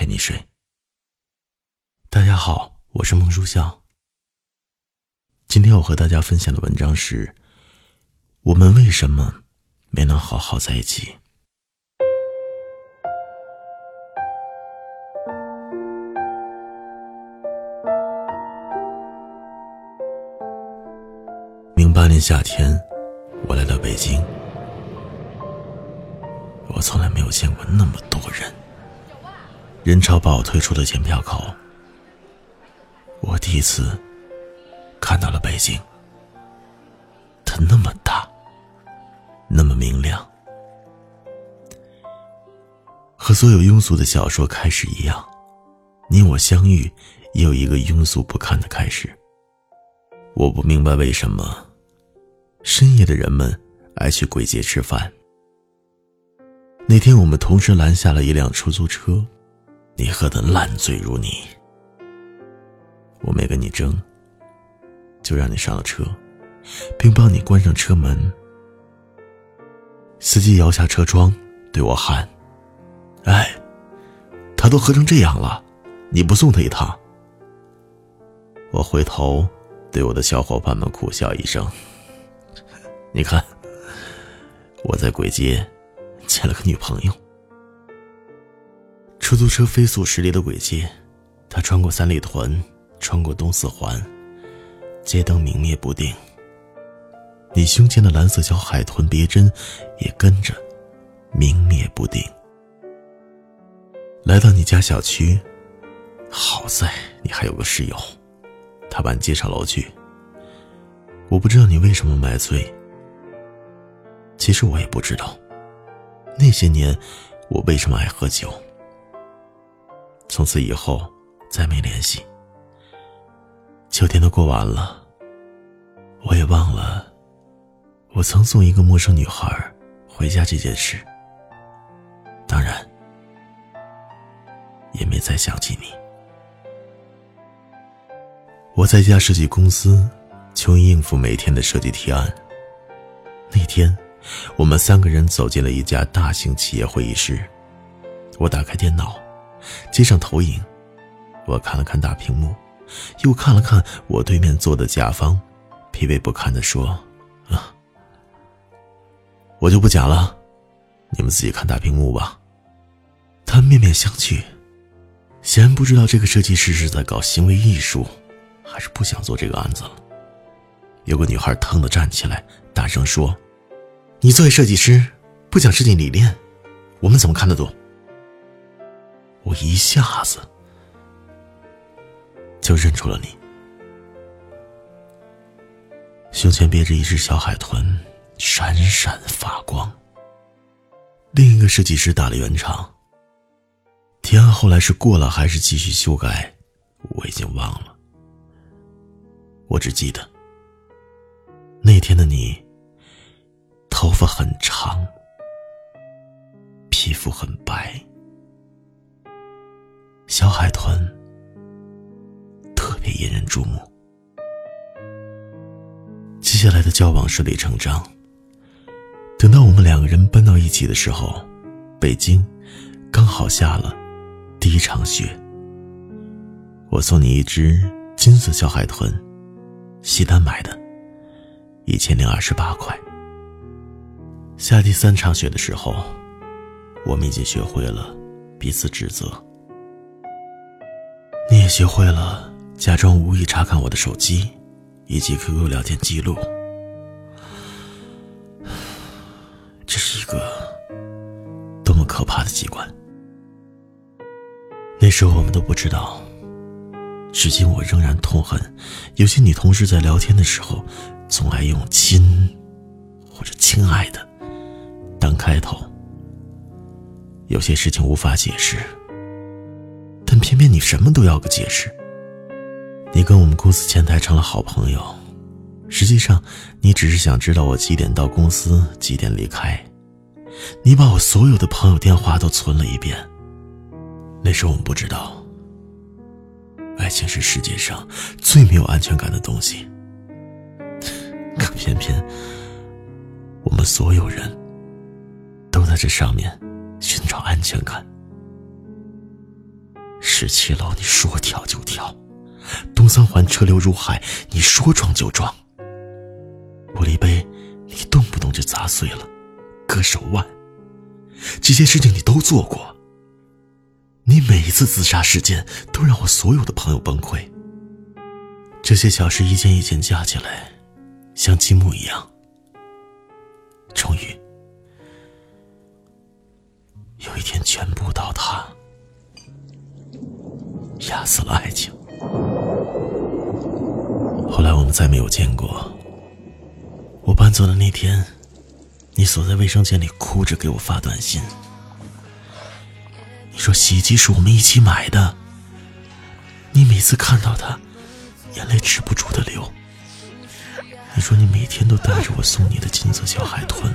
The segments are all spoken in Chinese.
陪你睡。大家好，我是孟书笑。今天我和大家分享的文章是：我们为什么没能好好在一起？零八年夏天，我来到北京，我从来没有见过那么多人。人潮把我推出了检票口。我第一次看到了北京，它那么大，那么明亮，和所有庸俗的小说开始一样，你我相遇也有一个庸俗不堪的开始。我不明白为什么深夜的人们爱去鬼街吃饭。那天我们同时拦下了一辆出租车。你喝得烂醉如泥，我没跟你争，就让你上了车，并帮你关上车门。司机摇下车窗，对我喊：“哎，他都喝成这样了，你不送他一趟？”我回头对我的小伙伴们苦笑一声：“你看，我在鬼街捡了个女朋友。”出租车飞速驶离的轨迹，他穿过三里屯，穿过东四环，街灯明灭不定。你胸前的蓝色小海豚别针也跟着明灭不定。来到你家小区，好在你还有个室友，他把你接上楼去。我不知道你为什么买醉，其实我也不知道，那些年我为什么爱喝酒。从此以后，再没联系。秋天都过完了，我也忘了，我曾送一个陌生女孩回家这件事。当然，也没再想起你。我在一家设计公司，求应付每天的设计提案。那天，我们三个人走进了一家大型企业会议室，我打开电脑。接上投影，我看了看大屏幕，又看了看我对面坐的甲方，疲惫不堪地说：“啊，我就不讲了，你们自己看大屏幕吧。”他面面相觑，显然不知道这个设计师是在搞行为艺术，还是不想做这个案子了。有个女孩腾地站起来，大声说：“你作为设计师，不讲设计理念，我们怎么看得懂？”我一下子就认出了你，胸前别着一只小海豚，闪闪发光。另一个设计师打了圆场。提案后来是过了还是继续修改，我已经忘了。我只记得那天的你，头发很长，皮肤很白。小海豚特别引人注目。接下来的交往顺理成章。等到我们两个人搬到一起的时候，北京刚好下了第一场雪。我送你一只金色小海豚，西单买的，一千零二十八块。下第三场雪的时候，我们已经学会了彼此指责。学会了假装无意查看我的手机，以及 QQ 聊天记录。这是一个多么可怕的机关！那时候我们都不知道，至今我仍然痛恨有些女同事在聊天的时候，总爱用“亲”或者“亲爱的”当开头。有些事情无法解释。但偏偏你什么都要个解释。你跟我们公司前台成了好朋友，实际上你只是想知道我几点到公司，几点离开。你把我所有的朋友电话都存了一遍。那时我们不知道，爱情是世界上最没有安全感的东西。可偏偏，我们所有人都在这上面寻找安全感。十七楼，你说跳就跳；东三环车流如海，你说撞就撞。玻璃杯，你动不动就砸碎了，割手腕。这些事情你都做过。你每一次自杀事件都让我所有的朋友崩溃。这些小事一件一件加起来，像积木一样，终于有一天全部倒塌。压死了爱情。后来我们再没有见过。我搬走的那天，你锁在卫生间里哭着给我发短信。你说洗衣机是我们一起买的。你每次看到它，眼泪止不住的流。你说你每天都带着我送你的金色小海豚，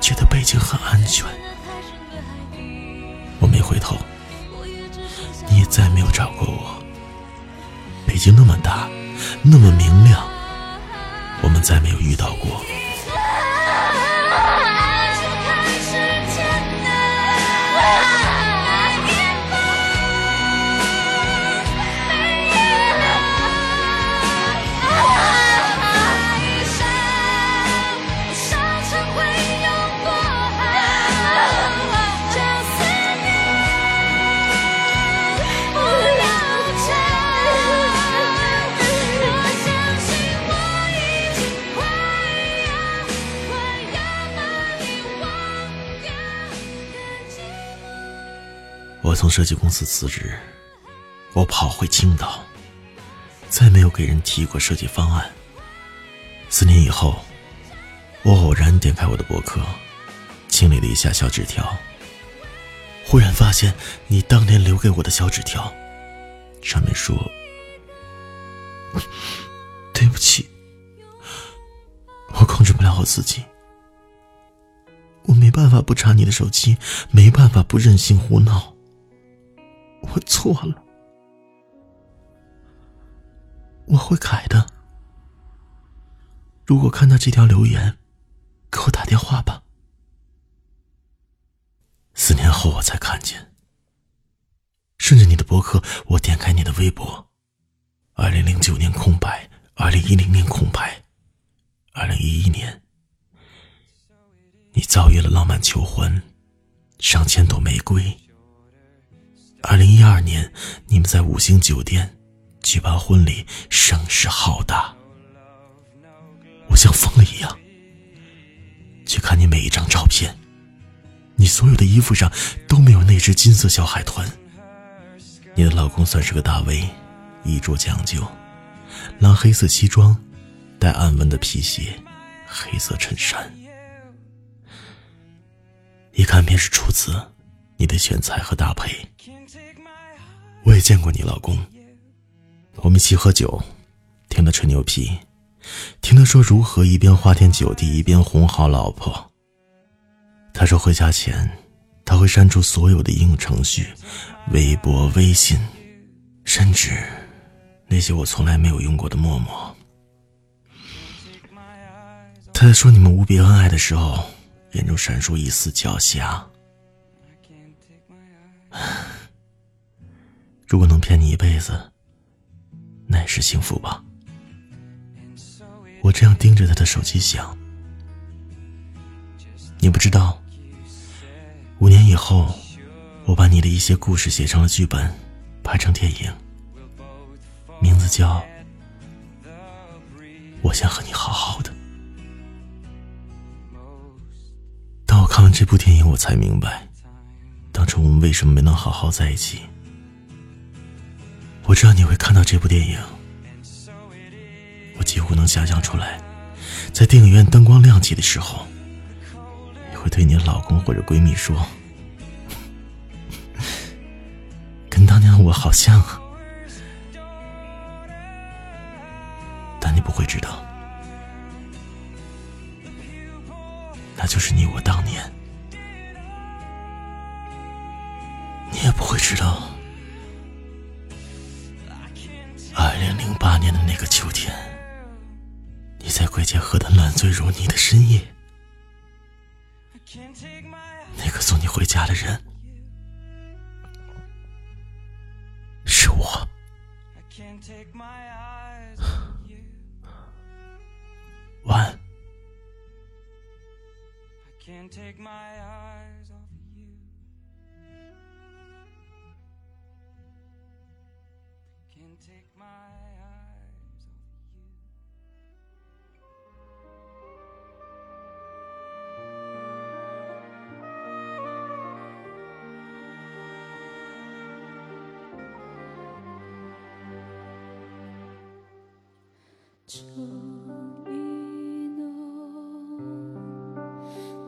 觉得北京很安全。我没回头。你也再没有找过我。北京那么大，那么明亮，我们再没有遇到过。我从设计公司辞职，我跑回青岛，再没有给人提过设计方案。四年以后，我偶然点开我的博客，清理了一下小纸条，忽然发现你当年留给我的小纸条，上面说：“对不起，我控制不了我自己，我没办法不查你的手机，没办法不任性胡闹。”错了，我会改的。如果看到这条留言，给我打电话吧。四年后我才看见，顺着你的博客，我点开你的微博，二零零九年空白，二零一零年空白，二零一一年，你遭遇了浪漫求婚，上千朵玫瑰。二零一二年，你们在五星酒店举办婚礼，声势浩大。我像疯了一样去看你每一张照片，你所有的衣服上都没有那只金色小海豚。你的老公算是个大 V，衣着讲究，蓝黑色西装，带暗纹的皮鞋，黑色衬衫，一看便是出自你的选材和搭配。我也见过你老公，我们一起喝酒，听他吹牛皮，听他说如何一边花天酒地一边哄好老婆。他说回家前他会删除所有的应用程序，微博、微信，甚至那些我从来没有用过的陌陌。他在说你们无比恩爱的时候，眼中闪烁一丝狡黠。如果能骗你一辈子，那也是幸福吧。我这样盯着他的手机想，你不知道，五年以后，我把你的一些故事写成了剧本，拍成电影，名字叫《我想和你好好的》。当我看完这部电影，我才明白，当初我们为什么没能好好在一起。我知道你会看到这部电影，我几乎能想象出来，在电影院灯光亮起的时候，你会对你的老公或者闺蜜说：“跟当年的我好像啊，但你不会知道，那就是你我当年。你也不会知道，八年的那个秋天，你在归家喝的烂醉如泥的深夜，那个送你回家的人。晚安。秋意浓，秋意浓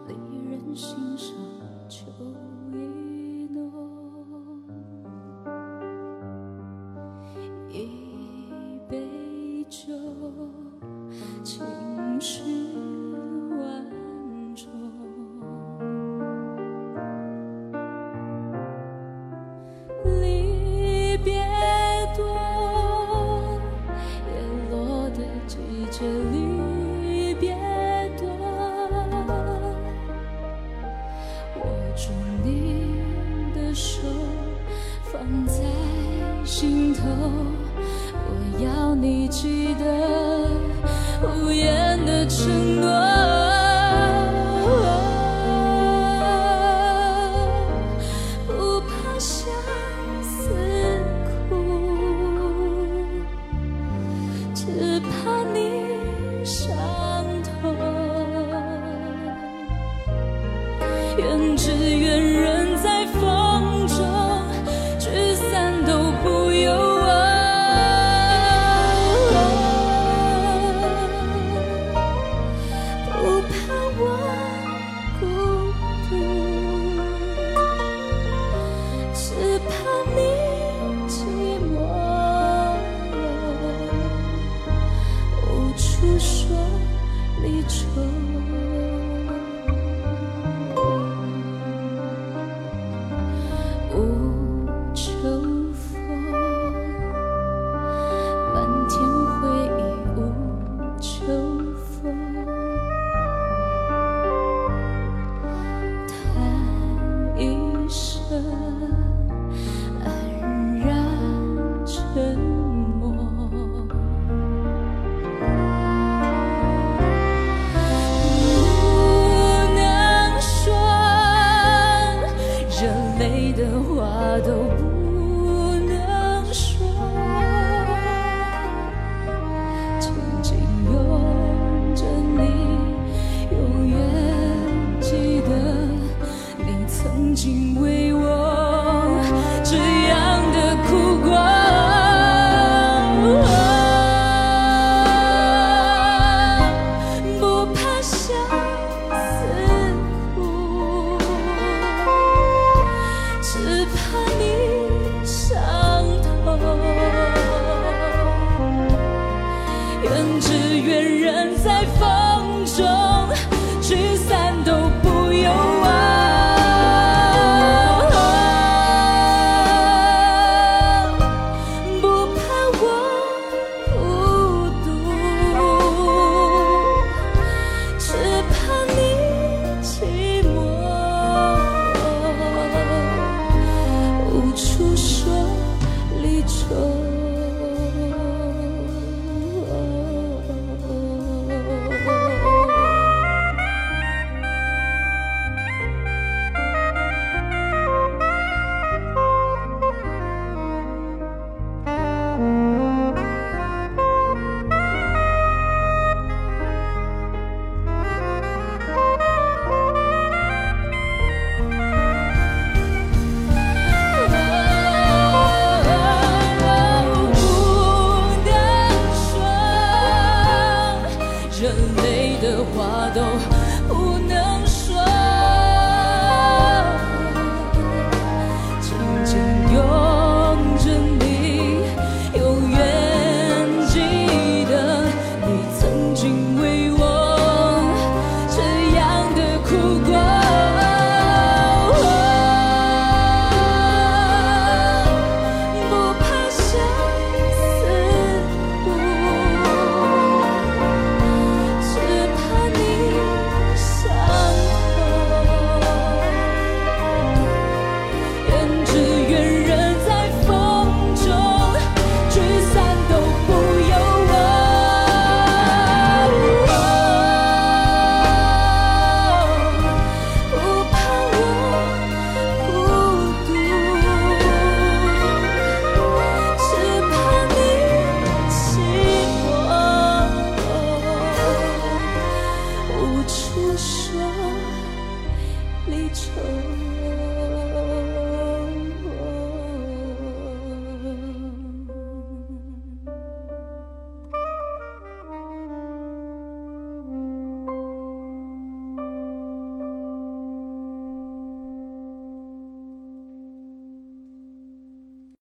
离人心上秋尽头我要你记得无言的承诺。不怕相思苦只怕你伤痛。愿只怨人美的话都不